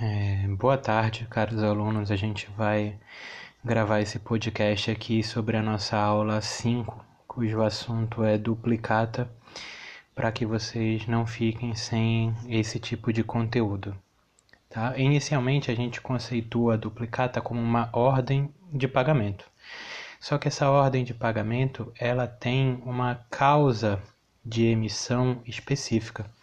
É, boa tarde, caros alunos. A gente vai gravar esse podcast aqui sobre a nossa aula 5, cujo assunto é duplicata, para que vocês não fiquem sem esse tipo de conteúdo. Tá? Inicialmente, a gente conceitua a duplicata como uma ordem de pagamento. Só que essa ordem de pagamento ela tem uma causa de emissão específica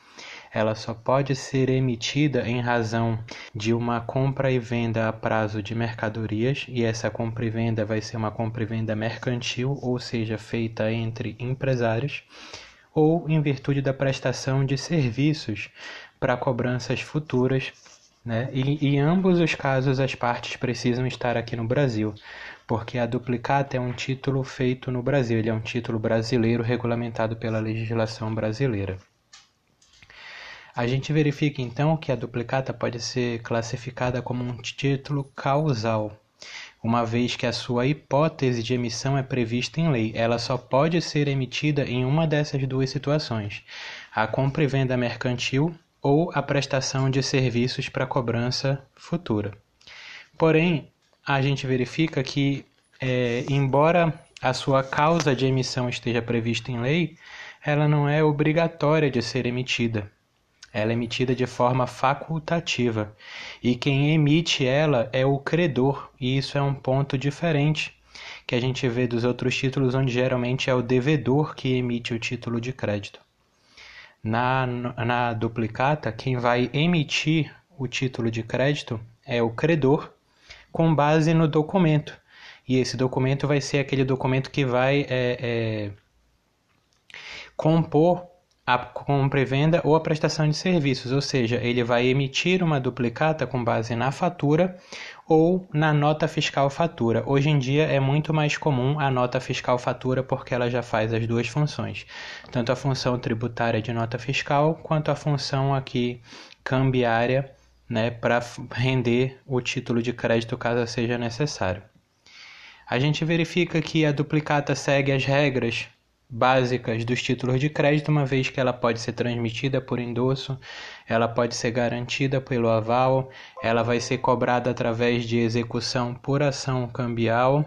ela só pode ser emitida em razão de uma compra e venda a prazo de mercadorias, e essa compra e venda vai ser uma compra e venda mercantil, ou seja, feita entre empresários, ou em virtude da prestação de serviços para cobranças futuras. Né? E em ambos os casos, as partes precisam estar aqui no Brasil, porque a duplicata é um título feito no Brasil, ele é um título brasileiro regulamentado pela legislação brasileira. A gente verifica então que a duplicata pode ser classificada como um título causal, uma vez que a sua hipótese de emissão é prevista em lei. Ela só pode ser emitida em uma dessas duas situações: a compra e venda mercantil ou a prestação de serviços para cobrança futura. Porém, a gente verifica que, é, embora a sua causa de emissão esteja prevista em lei, ela não é obrigatória de ser emitida ela é emitida de forma facultativa e quem emite ela é o credor, e isso é um ponto diferente que a gente vê dos outros títulos, onde geralmente é o devedor que emite o título de crédito. Na, na duplicata, quem vai emitir o título de crédito é o credor, com base no documento. E esse documento vai ser aquele documento que vai é, é, compor a compra e venda ou a prestação de serviços, ou seja, ele vai emitir uma duplicata com base na fatura ou na nota fiscal fatura. Hoje em dia é muito mais comum a nota fiscal fatura porque ela já faz as duas funções, tanto a função tributária de nota fiscal quanto a função aqui cambiária, né, para render o título de crédito caso seja necessário. A gente verifica que a duplicata segue as regras básicas dos títulos de crédito, uma vez que ela pode ser transmitida por endosso, ela pode ser garantida pelo aval, ela vai ser cobrada através de execução por ação cambial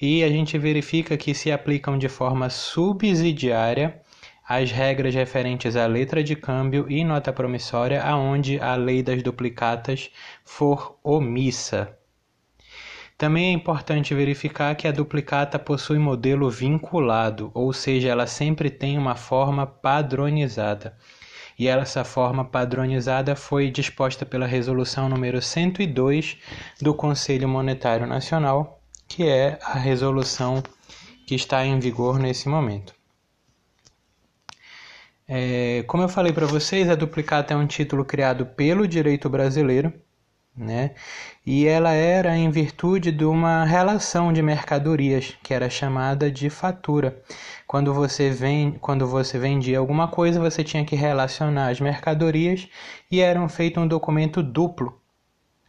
e a gente verifica que se aplicam de forma subsidiária as regras referentes à letra de câmbio e nota promissória, aonde a lei das duplicatas for omissa. Também é importante verificar que a duplicata possui modelo vinculado, ou seja, ela sempre tem uma forma padronizada. E essa forma padronizada foi disposta pela resolução número 102 do Conselho Monetário Nacional, que é a resolução que está em vigor nesse momento. É, como eu falei para vocês, a duplicata é um título criado pelo direito brasileiro né? E ela era em virtude de uma relação de mercadorias que era chamada de fatura. Quando você, vem, quando você vendia alguma coisa, você tinha que relacionar as mercadorias e era feito um documento duplo.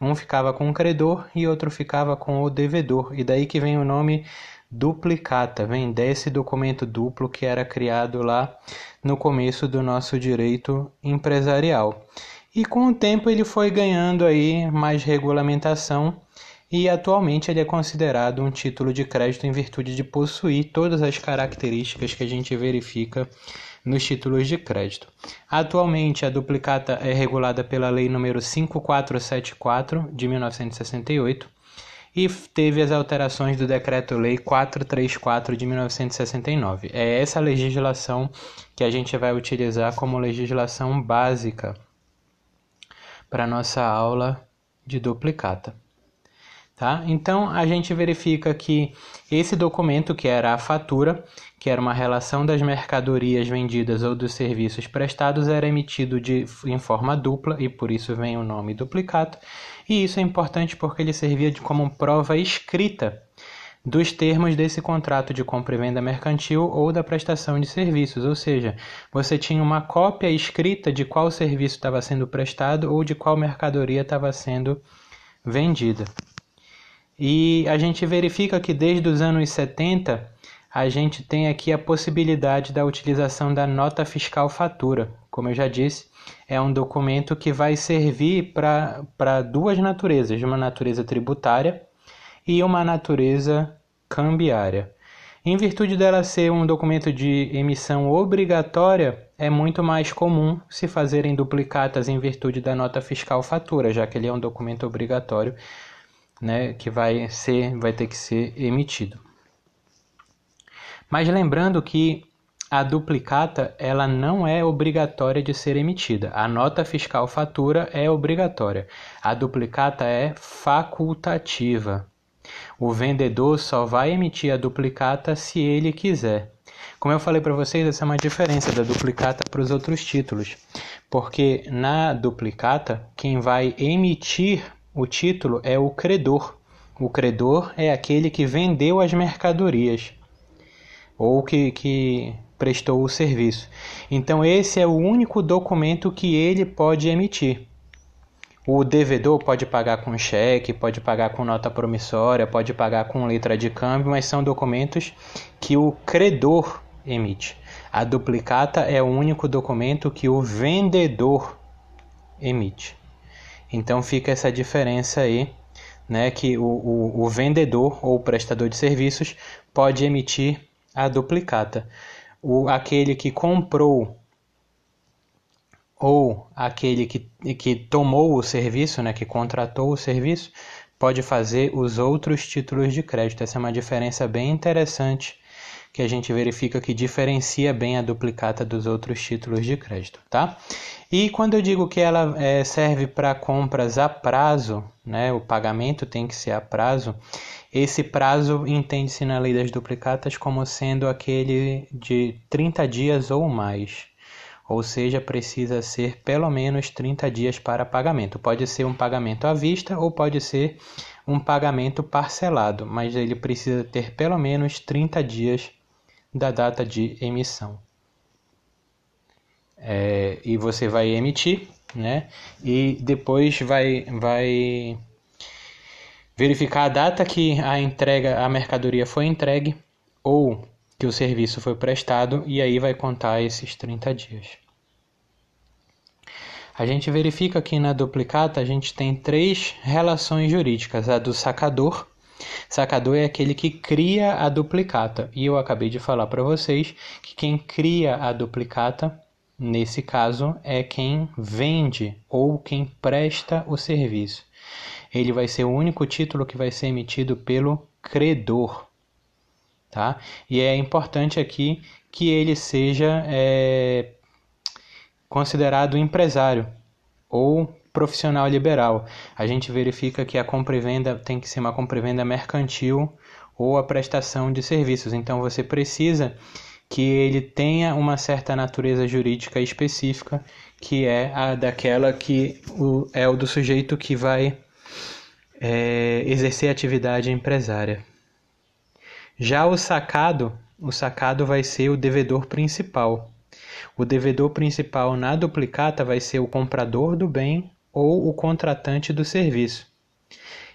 Um ficava com o credor e outro ficava com o devedor. E daí que vem o nome duplicata, vem desse documento duplo que era criado lá no começo do nosso direito empresarial. E com o tempo ele foi ganhando aí mais regulamentação e atualmente ele é considerado um título de crédito em virtude de possuir todas as características que a gente verifica nos títulos de crédito. Atualmente a duplicata é regulada pela Lei número 5474 de 1968 e teve as alterações do Decreto-Lei 434 de 1969. É essa legislação que a gente vai utilizar como legislação básica para nossa aula de duplicata. Tá? Então a gente verifica que esse documento, que era a fatura, que era uma relação das mercadorias vendidas ou dos serviços prestados, era emitido de, em forma dupla e por isso vem o nome duplicata. E isso é importante porque ele servia de, como prova escrita dos termos desse contrato de compra e venda mercantil ou da prestação de serviços, ou seja, você tinha uma cópia escrita de qual serviço estava sendo prestado ou de qual mercadoria estava sendo vendida. E a gente verifica que desde os anos 70 a gente tem aqui a possibilidade da utilização da nota fiscal fatura. Como eu já disse, é um documento que vai servir para duas naturezas, uma natureza tributária e uma natureza cambiária. Em virtude dela ser um documento de emissão obrigatória, é muito mais comum se fazerem duplicatas em virtude da nota fiscal fatura, já que ele é um documento obrigatório, né, que vai ser, vai ter que ser emitido. Mas lembrando que a duplicata ela não é obrigatória de ser emitida. A nota fiscal fatura é obrigatória. A duplicata é facultativa. O vendedor só vai emitir a duplicata se ele quiser. Como eu falei para vocês, essa é uma diferença da duplicata para os outros títulos, porque na duplicata quem vai emitir o título é o credor. O credor é aquele que vendeu as mercadorias ou que, que prestou o serviço. Então, esse é o único documento que ele pode emitir. O devedor pode pagar com cheque, pode pagar com nota promissória, pode pagar com letra de câmbio, mas são documentos que o credor emite. A duplicata é o único documento que o vendedor emite. Então fica essa diferença aí, né, que o, o, o vendedor ou prestador de serviços pode emitir a duplicata. O, aquele que comprou ou aquele que, que tomou o serviço, né, que contratou o serviço, pode fazer os outros títulos de crédito. Essa é uma diferença bem interessante que a gente verifica que diferencia bem a duplicata dos outros títulos de crédito, tá? E quando eu digo que ela é, serve para compras a prazo, né, o pagamento tem que ser a prazo, esse prazo entende-se na lei das duplicatas como sendo aquele de 30 dias ou mais ou seja, precisa ser pelo menos 30 dias para pagamento. Pode ser um pagamento à vista ou pode ser um pagamento parcelado, mas ele precisa ter pelo menos 30 dias da data de emissão. É, e você vai emitir, né? E depois vai, vai verificar a data que a entrega, a mercadoria foi entregue ou que o serviço foi prestado e aí vai contar esses 30 dias. A gente verifica que na duplicata a gente tem três relações jurídicas: a do sacador. Sacador é aquele que cria a duplicata. E eu acabei de falar para vocês que quem cria a duplicata, nesse caso, é quem vende ou quem presta o serviço. Ele vai ser o único título que vai ser emitido pelo credor. Tá? E é importante aqui que ele seja é, considerado empresário ou profissional liberal. A gente verifica que a compra e venda tem que ser uma compra e venda mercantil ou a prestação de serviços. Então você precisa que ele tenha uma certa natureza jurídica específica, que é a daquela que o, é o do sujeito que vai é, exercer atividade empresária. Já o sacado, o sacado vai ser o devedor principal. O devedor principal na duplicata vai ser o comprador do bem ou o contratante do serviço.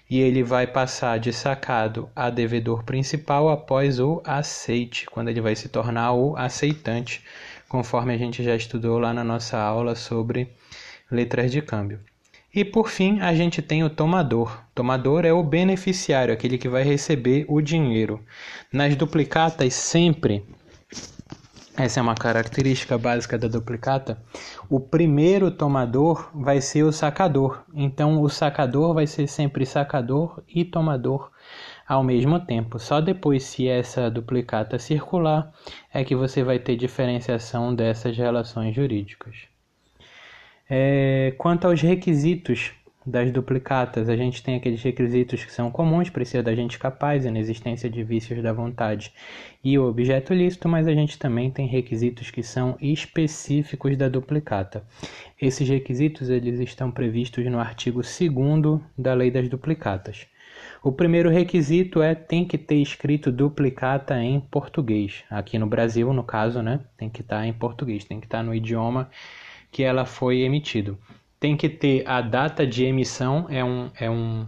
E ele vai passar de sacado a devedor principal após o aceite, quando ele vai se tornar o aceitante, conforme a gente já estudou lá na nossa aula sobre letras de câmbio. E por fim, a gente tem o tomador. Tomador é o beneficiário, aquele que vai receber o dinheiro. Nas duplicatas, sempre essa é uma característica básica da duplicata. O primeiro tomador vai ser o sacador. Então, o sacador vai ser sempre sacador e tomador ao mesmo tempo. Só depois, se essa duplicata circular, é que você vai ter diferenciação dessas relações jurídicas. É, quanto aos requisitos das duplicatas, a gente tem aqueles requisitos que são comuns, precisa da gente capaz, inexistência de vícios da vontade e o objeto lícito, mas a gente também tem requisitos que são específicos da duplicata. Esses requisitos eles estão previstos no artigo 2 da Lei das Duplicatas. O primeiro requisito é tem que ter escrito duplicata em português. Aqui no Brasil, no caso, né, tem que estar em português, tem que estar no idioma que ela foi emitido tem que ter a data de emissão, é um, é um,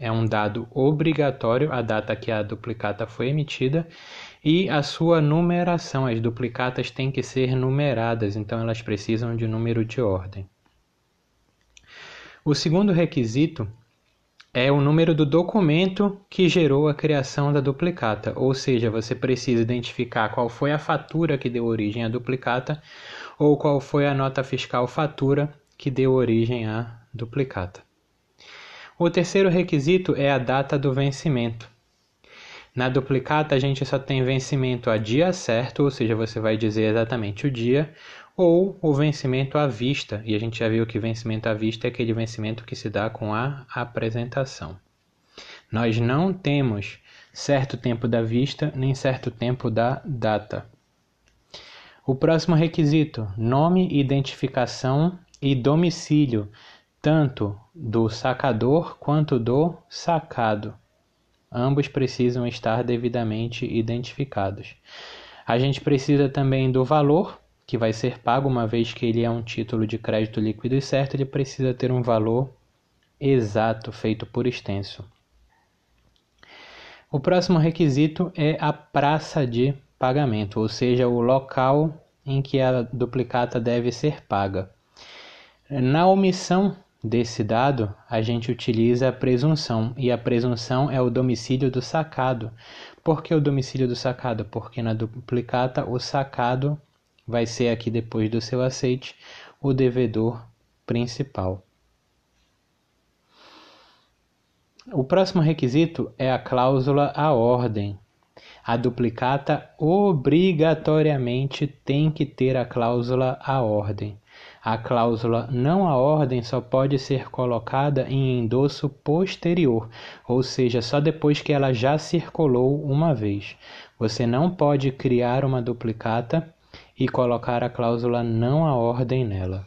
é um dado obrigatório, a data que a duplicata foi emitida, e a sua numeração. As duplicatas têm que ser numeradas, então elas precisam de número de ordem. O segundo requisito é o número do documento que gerou a criação da duplicata, ou seja, você precisa identificar qual foi a fatura que deu origem à duplicata ou qual foi a nota fiscal fatura que deu origem à duplicata. O terceiro requisito é a data do vencimento. Na duplicata, a gente só tem vencimento a dia certo, ou seja, você vai dizer exatamente o dia, ou o vencimento à vista. E a gente já viu que vencimento à vista é aquele vencimento que se dá com a apresentação. Nós não temos certo tempo da vista nem certo tempo da data. O próximo requisito: nome, identificação e domicílio, tanto do sacador quanto do sacado. Ambos precisam estar devidamente identificados. A gente precisa também do valor, que vai ser pago, uma vez que ele é um título de crédito líquido e certo, ele precisa ter um valor exato, feito por extenso. O próximo requisito é a praça de pagamento, ou seja, o local em que a duplicata deve ser paga. Na omissão desse dado, a gente utiliza a presunção, e a presunção é o domicílio do sacado. Por que o domicílio do sacado? Porque na duplicata o sacado vai ser aqui depois do seu aceite o devedor principal. O próximo requisito é a cláusula à ordem. A duplicata obrigatoriamente tem que ter a cláusula à ordem. A cláusula não à ordem só pode ser colocada em endosso posterior, ou seja, só depois que ela já circulou uma vez. Você não pode criar uma duplicata e colocar a cláusula não à ordem nela.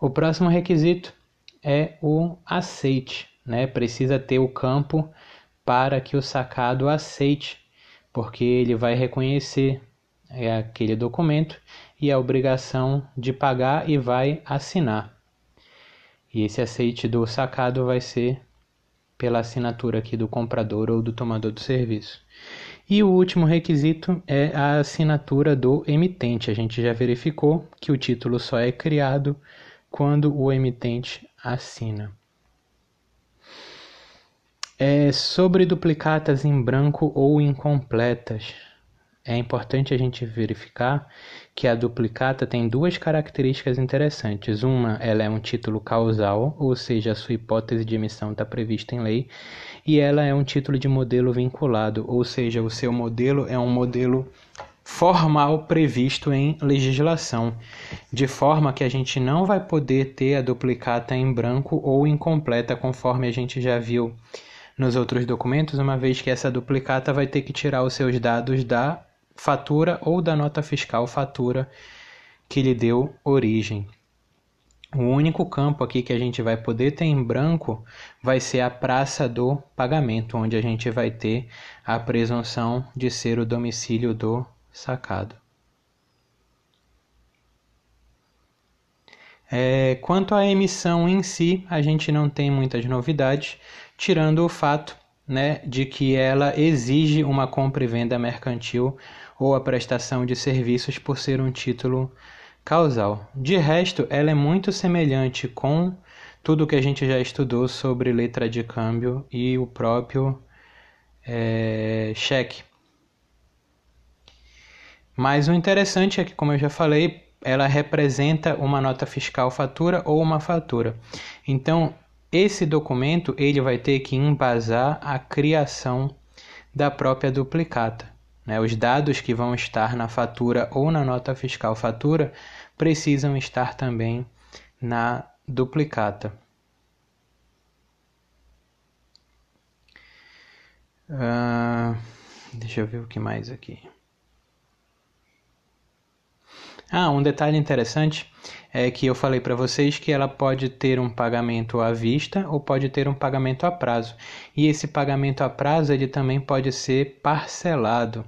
O próximo requisito é o aceite, né? Precisa ter o campo para que o sacado aceite, porque ele vai reconhecer é, aquele documento e a obrigação de pagar e vai assinar. E esse aceite do sacado vai ser pela assinatura aqui do comprador ou do tomador do serviço. E o último requisito é a assinatura do emitente. A gente já verificou que o título só é criado quando o emitente assina. É sobre duplicatas em branco ou incompletas. É importante a gente verificar que a duplicata tem duas características interessantes. Uma, ela é um título causal, ou seja, a sua hipótese de emissão está prevista em lei, e ela é um título de modelo vinculado, ou seja, o seu modelo é um modelo formal previsto em legislação, de forma que a gente não vai poder ter a duplicata em branco ou incompleta, conforme a gente já viu nos outros documentos, uma vez que essa duplicata vai ter que tirar os seus dados da fatura ou da nota fiscal fatura que lhe deu origem. O único campo aqui que a gente vai poder ter em branco vai ser a praça do pagamento, onde a gente vai ter a presunção de ser o domicílio do sacado. É, quanto à emissão em si, a gente não tem muitas novidades, tirando o fato né, de que ela exige uma compra e venda mercantil ou a prestação de serviços por ser um título causal. De resto, ela é muito semelhante com tudo que a gente já estudou sobre letra de câmbio e o próprio é, cheque. Mas o interessante é que, como eu já falei, ela representa uma nota fiscal fatura ou uma fatura. Então, esse documento ele vai ter que embasar a criação da própria duplicata. Né? Os dados que vão estar na fatura ou na nota fiscal fatura precisam estar também na duplicata. Uh, deixa eu ver o que mais aqui. Ah, um detalhe interessante é que eu falei para vocês que ela pode ter um pagamento à vista ou pode ter um pagamento a prazo. E esse pagamento a prazo ele também pode ser parcelado.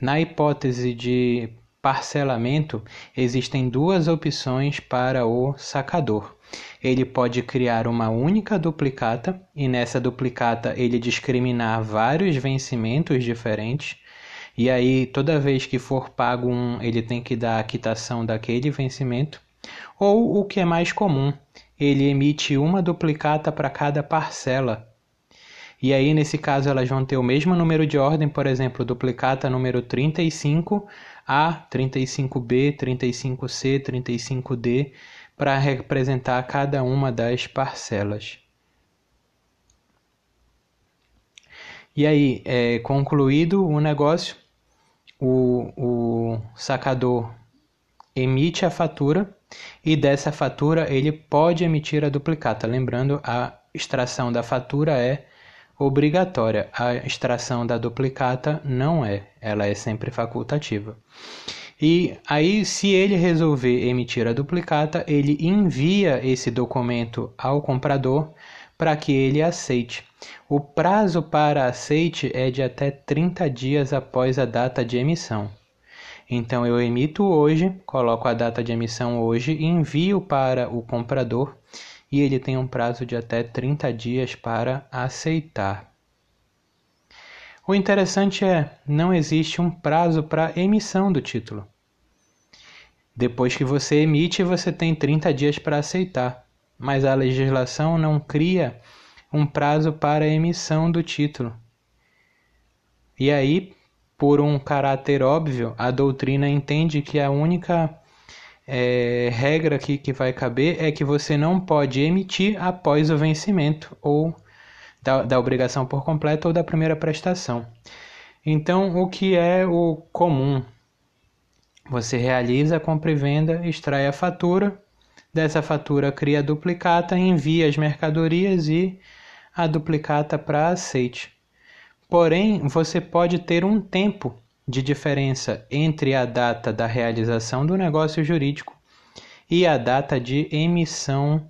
Na hipótese de parcelamento, existem duas opções para o sacador. Ele pode criar uma única duplicata e nessa duplicata ele discriminar vários vencimentos diferentes. E aí, toda vez que for pago um, ele tem que dar a quitação daquele vencimento. Ou o que é mais comum, ele emite uma duplicata para cada parcela. E aí, nesse caso, elas vão ter o mesmo número de ordem, por exemplo, duplicata número 35 a 35B, 35C, 35D, para representar cada uma das parcelas. E aí, é, concluído o negócio, o, o sacador emite a fatura e dessa fatura ele pode emitir a duplicata. Lembrando, a extração da fatura é obrigatória. A extração da duplicata não é, ela é sempre facultativa. E aí, se ele resolver emitir a duplicata, ele envia esse documento ao comprador para que ele aceite. O prazo para aceite é de até 30 dias após a data de emissão. Então eu emito hoje, coloco a data de emissão hoje envio para o comprador e ele tem um prazo de até 30 dias para aceitar. O interessante é, não existe um prazo para emissão do título. Depois que você emite, você tem 30 dias para aceitar, mas a legislação não cria um prazo para emissão do título. E aí, por um caráter óbvio, a doutrina entende que a única é, regra aqui que vai caber é que você não pode emitir após o vencimento ou da, da obrigação por completo ou da primeira prestação. Então, o que é o comum? Você realiza a compra e venda, extrai a fatura, dessa fatura cria a duplicata, envia as mercadorias e a duplicata para aceite. Porém, você pode ter um tempo de diferença entre a data da realização do negócio jurídico e a data de emissão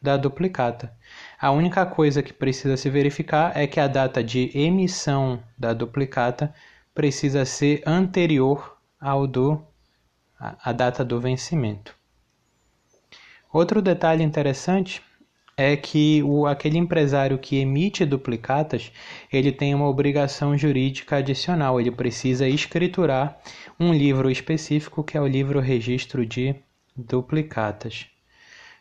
da duplicata. A única coisa que precisa se verificar é que a data de emissão da duplicata precisa ser anterior ao do a data do vencimento. Outro detalhe interessante é que o, aquele empresário que emite duplicatas, ele tem uma obrigação jurídica adicional, ele precisa escriturar um livro específico que é o livro registro de duplicatas.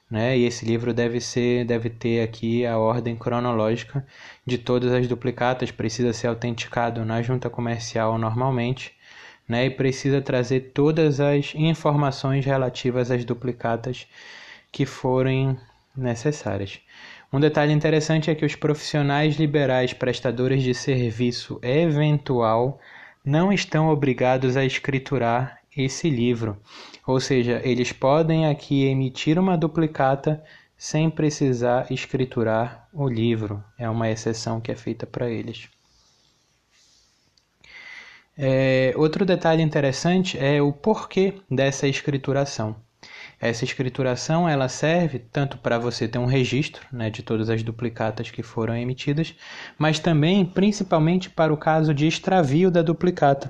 Né? E esse livro deve ser, deve ter aqui a ordem cronológica de todas as duplicatas, precisa ser autenticado na junta comercial normalmente, né? E precisa trazer todas as informações relativas às duplicatas que forem necessárias. Um detalhe interessante é que os profissionais liberais prestadores de serviço eventual não estão obrigados a escriturar esse livro, ou seja, eles podem aqui emitir uma duplicata sem precisar escriturar o livro. É uma exceção que é feita para eles. É, outro detalhe interessante é o porquê dessa escrituração. Essa escrituração ela serve tanto para você ter um registro né, de todas as duplicatas que foram emitidas, mas também principalmente para o caso de extravio da duplicata.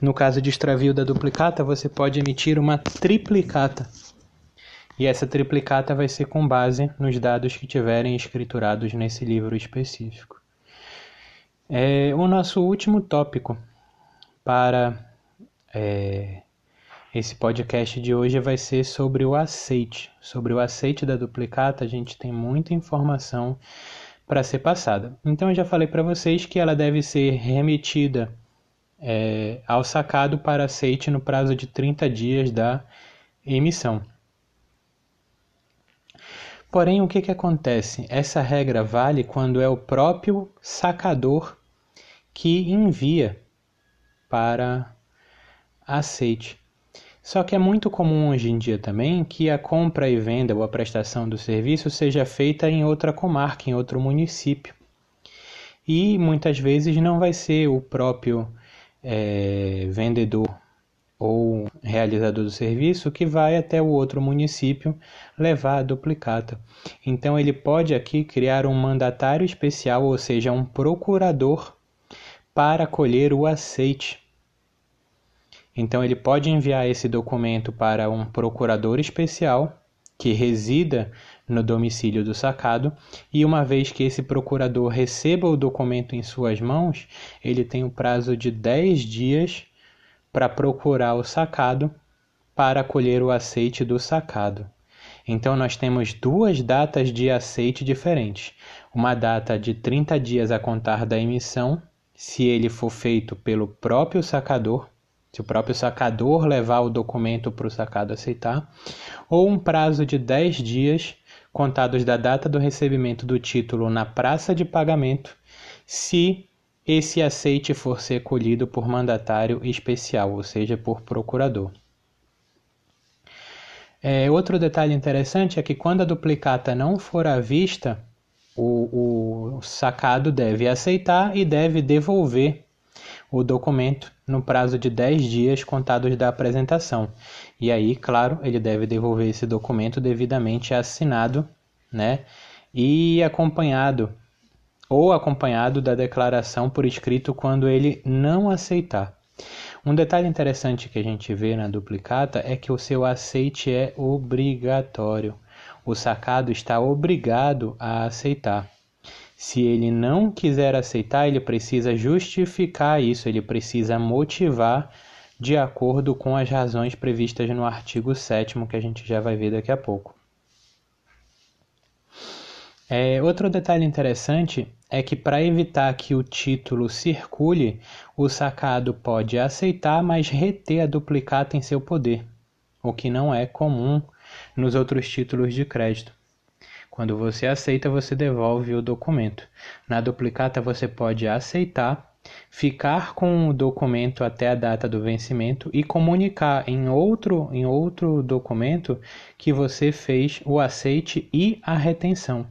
No caso de extravio da duplicata, você pode emitir uma triplicata. E essa triplicata vai ser com base nos dados que tiverem escriturados nesse livro específico. É, o nosso último tópico para é, esse podcast de hoje vai ser sobre o aceite. Sobre o aceite da duplicata, a gente tem muita informação para ser passada. Então, eu já falei para vocês que ela deve ser remetida é, ao sacado para aceite no prazo de 30 dias da emissão. Porém, o que, que acontece? Essa regra vale quando é o próprio sacador que envia para aceite. Só que é muito comum hoje em dia também que a compra e venda ou a prestação do serviço seja feita em outra comarca, em outro município. E muitas vezes não vai ser o próprio é, vendedor ou realizador do serviço que vai até o outro município levar a duplicata. Então ele pode aqui criar um mandatário especial, ou seja, um procurador para colher o aceite Então ele pode enviar esse documento para um procurador especial que resida no domicílio do sacado, e uma vez que esse procurador receba o documento em suas mãos, ele tem o prazo de 10 dias para procurar o sacado para colher o aceite do sacado. Então nós temos duas datas de aceite diferentes. Uma data de 30 dias a contar da emissão, se ele for feito pelo próprio sacador, se o próprio sacador levar o documento para o sacado aceitar, ou um prazo de 10 dias contados da data do recebimento do título na praça de pagamento, se esse aceite for ser colhido por mandatário especial, ou seja, por procurador. É, outro detalhe interessante é que quando a duplicata não for à vista, o, o sacado deve aceitar e deve devolver o documento no prazo de 10 dias contados da apresentação. E aí, claro, ele deve devolver esse documento devidamente assinado, né? E acompanhado ou acompanhado da declaração por escrito quando ele não aceitar. Um detalhe interessante que a gente vê na duplicata é que o seu aceite é obrigatório. O sacado está obrigado a aceitar. Se ele não quiser aceitar, ele precisa justificar isso, ele precisa motivar de acordo com as razões previstas no artigo 7 que a gente já vai ver daqui a pouco. É, outro detalhe interessante é que para evitar que o título circule, o sacado pode aceitar, mas reter a duplicata em seu poder, o que não é comum nos outros títulos de crédito. Quando você aceita, você devolve o documento. Na duplicata, você pode aceitar, ficar com o documento até a data do vencimento e comunicar em outro, em outro documento que você fez o aceite e a retenção.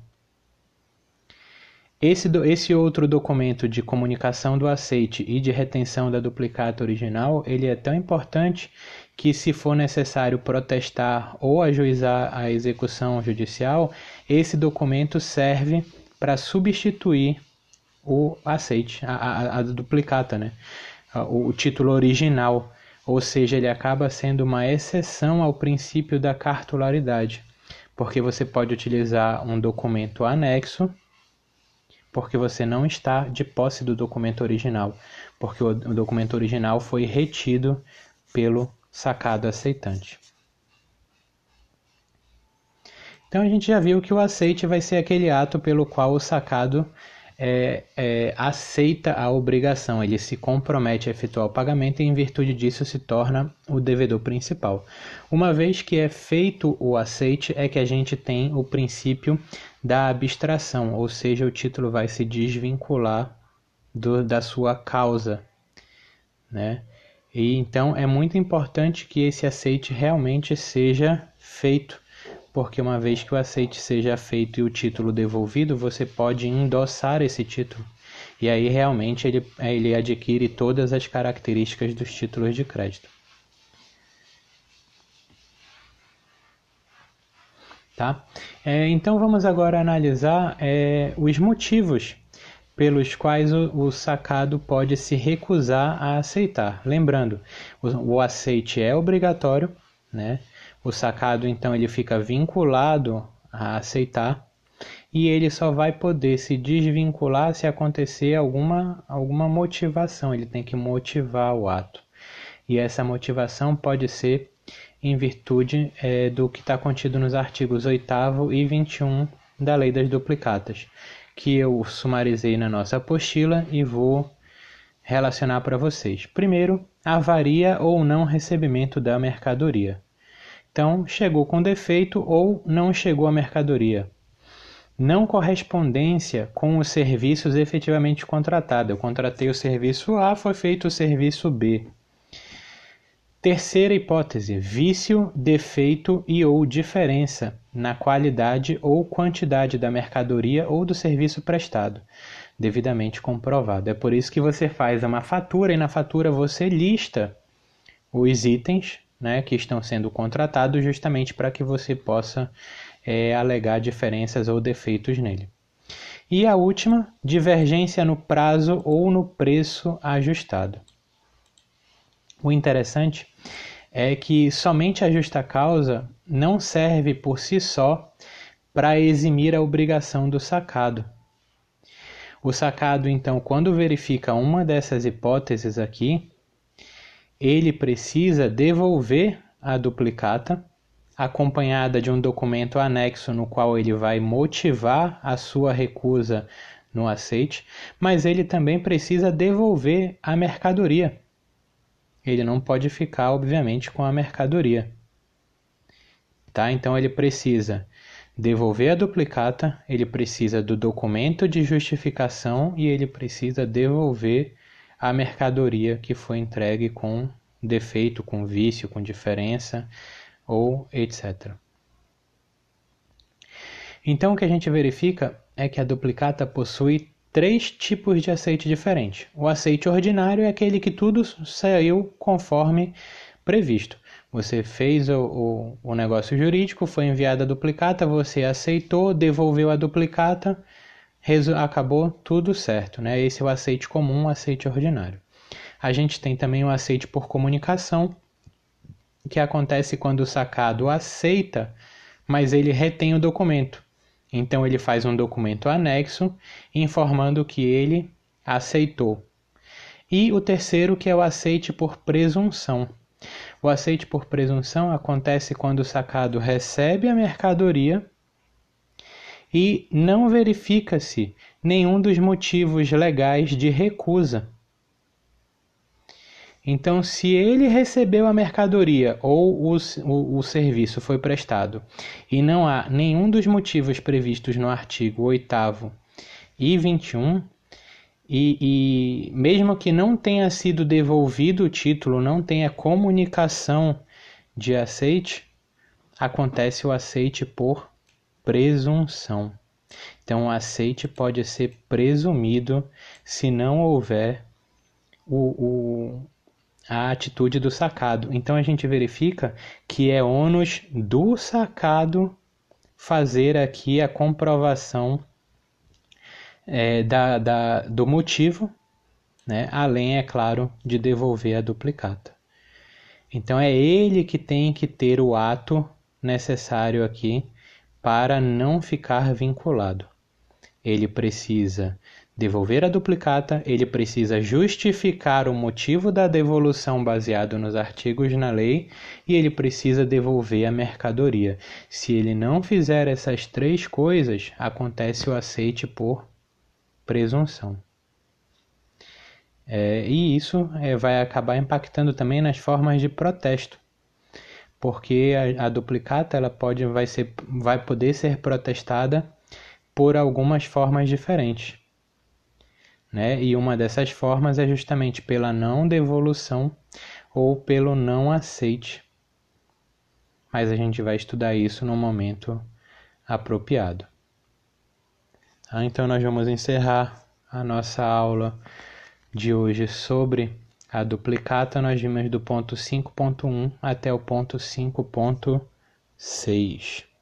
Esse, esse outro documento de comunicação do aceite e de retenção da duplicata original, ele é tão importante que, se for necessário protestar ou ajuizar a execução judicial, esse documento serve para substituir o aceite, a, a, duplicata, né? O, o título original, ou seja, ele acaba sendo uma exceção ao princípio da cartularidade, porque você pode utilizar um documento anexo porque você não está de posse do documento original, porque o documento original foi retido pelo sacado aceitante. Então a gente já viu que o aceite vai ser aquele ato pelo qual o sacado é, é, aceita a obrigação, ele se compromete a efetuar o pagamento e, em virtude disso, se torna o devedor principal. Uma vez que é feito o aceite, é que a gente tem o princípio da abstração, ou seja, o título vai se desvincular do, da sua causa, né? E então é muito importante que esse aceite realmente seja feito, porque uma vez que o aceite seja feito e o título devolvido, você pode endossar esse título. E aí realmente ele, ele adquire todas as características dos títulos de crédito. Tá? É, então vamos agora analisar é, os motivos pelos quais o, o, sacado pode se recusar a aceitar. Lembrando, o, o aceite é obrigatório, né? O sacado então ele fica vinculado a aceitar e ele só vai poder se desvincular se acontecer alguma, alguma motivação, ele tem que motivar o ato. E essa motivação pode ser em virtude é, do que está contido nos artigos 8 e 21 da Lei das Duplicatas que eu sumarizei na nossa apostila e vou relacionar para vocês. Primeiro, avaria ou não recebimento da mercadoria. Então, chegou com defeito ou não chegou a mercadoria. Não correspondência com os serviços efetivamente contratados. Eu contratei o serviço A, foi feito o serviço B. Terceira hipótese: vício, defeito e ou diferença na qualidade ou quantidade da mercadoria ou do serviço prestado, devidamente comprovado. É por isso que você faz uma fatura e na fatura você lista os itens né, que estão sendo contratados, justamente para que você possa é, alegar diferenças ou defeitos nele. E a última, divergência no prazo ou no preço ajustado. O interessante é que somente a justa causa não serve por si só para eximir a obrigação do sacado. O sacado, então, quando verifica uma dessas hipóteses aqui, ele precisa devolver a duplicata, acompanhada de um documento anexo no qual ele vai motivar a sua recusa no aceite, mas ele também precisa devolver a mercadoria. Ele não pode ficar, obviamente, com a mercadoria. Tá? Então ele precisa devolver a duplicata, ele precisa do documento de justificação e ele precisa devolver a mercadoria que foi entregue com defeito, com vício, com diferença ou etc. Então o que a gente verifica é que a duplicata possui três tipos de aceite diferentes. O aceite ordinário é aquele que tudo saiu conforme previsto. Você fez o, o, o negócio jurídico, foi enviada a duplicata, você aceitou, devolveu a duplicata, acabou tudo certo. Né? Esse é o aceite comum, o aceite ordinário. A gente tem também o aceite por comunicação, que acontece quando o sacado aceita, mas ele retém o documento. Então ele faz um documento anexo informando que ele aceitou. E o terceiro que é o aceite por presunção. O aceite por presunção acontece quando o sacado recebe a mercadoria e não verifica-se nenhum dos motivos legais de recusa. Então, se ele recebeu a mercadoria ou o, o, o, serviço foi prestado e não há nenhum dos motivos previstos no artigo 8 e 21, e, e mesmo que não tenha sido devolvido o título, não tenha comunicação de aceite, acontece o aceite por presunção. Então, o aceite pode ser presumido se não houver o, o a atitude do sacado. Então a gente verifica que é ônus do sacado fazer aqui a comprovação é, da, da, do motivo, né? além, é claro, de devolver a duplicata. Então é ele que tem que ter o ato necessário aqui para não ficar vinculado. Ele precisa devolver a duplicata, ele precisa justificar o motivo da devolução baseado nos artigos na lei e ele precisa devolver a mercadoria. Se ele não fizer essas três coisas, acontece o aceite por presunção. É, e isso é, vai acabar impactando também nas formas de protesto, porque a, a duplicata ela pode, vai, ser, vai poder ser protestada por algumas formas diferentes né? E uma dessas formas é justamente pela não devolução ou pelo não aceite. Mas a gente vai estudar isso no momento apropriado. Ah, então nós vamos encerrar a nossa aula de hoje sobre a duplicata. Nós vimos do ponto 5.1 até o ponto 5.6.